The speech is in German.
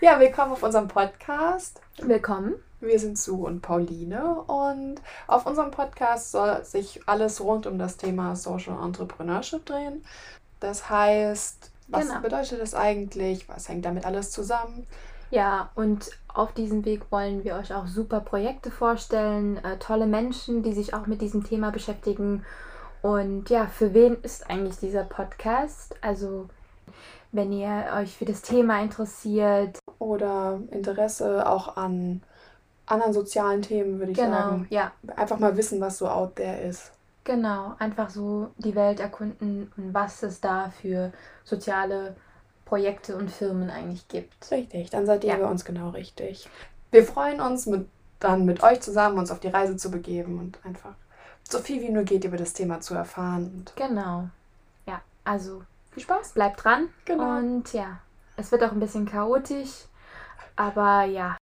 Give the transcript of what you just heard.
Ja, willkommen auf unserem Podcast. Willkommen. Wir sind Sue und Pauline und auf unserem Podcast soll sich alles rund um das Thema Social Entrepreneurship drehen. Das heißt, was Genau. bedeutet das eigentlich? Was hängt damit alles zusammen? Ja, und auf diesem Weg wollen wir euch auch super Projekte vorstellen, äh, tolle Menschen, die sich auch mit diesem Thema beschäftigen. Und ja, für wen ist eigentlich dieser Podcast? Also, wenn ihr euch für das Thema interessiert, Oder Interesse auch an anderen sozialen Themen, würde ich genau, sagen. ja, Einfach mal wissen, was so out there ist. genau, einfach so die Welt erkunden und was es da für soziale Projekte und Firmen eigentlich gibt. Richtig, dann seid ihr Ja. bei uns genau richtig. Wir freuen uns, mit, dann mit euch zusammen uns auf die Reise zu begeben und einfach so viel wie nur geht über das Thema zu erfahren. Und Genau. Ja, also viel Spaß. bleibt dran. Genau. Und ja, es wird auch ein bisschen chaotisch, aber ja,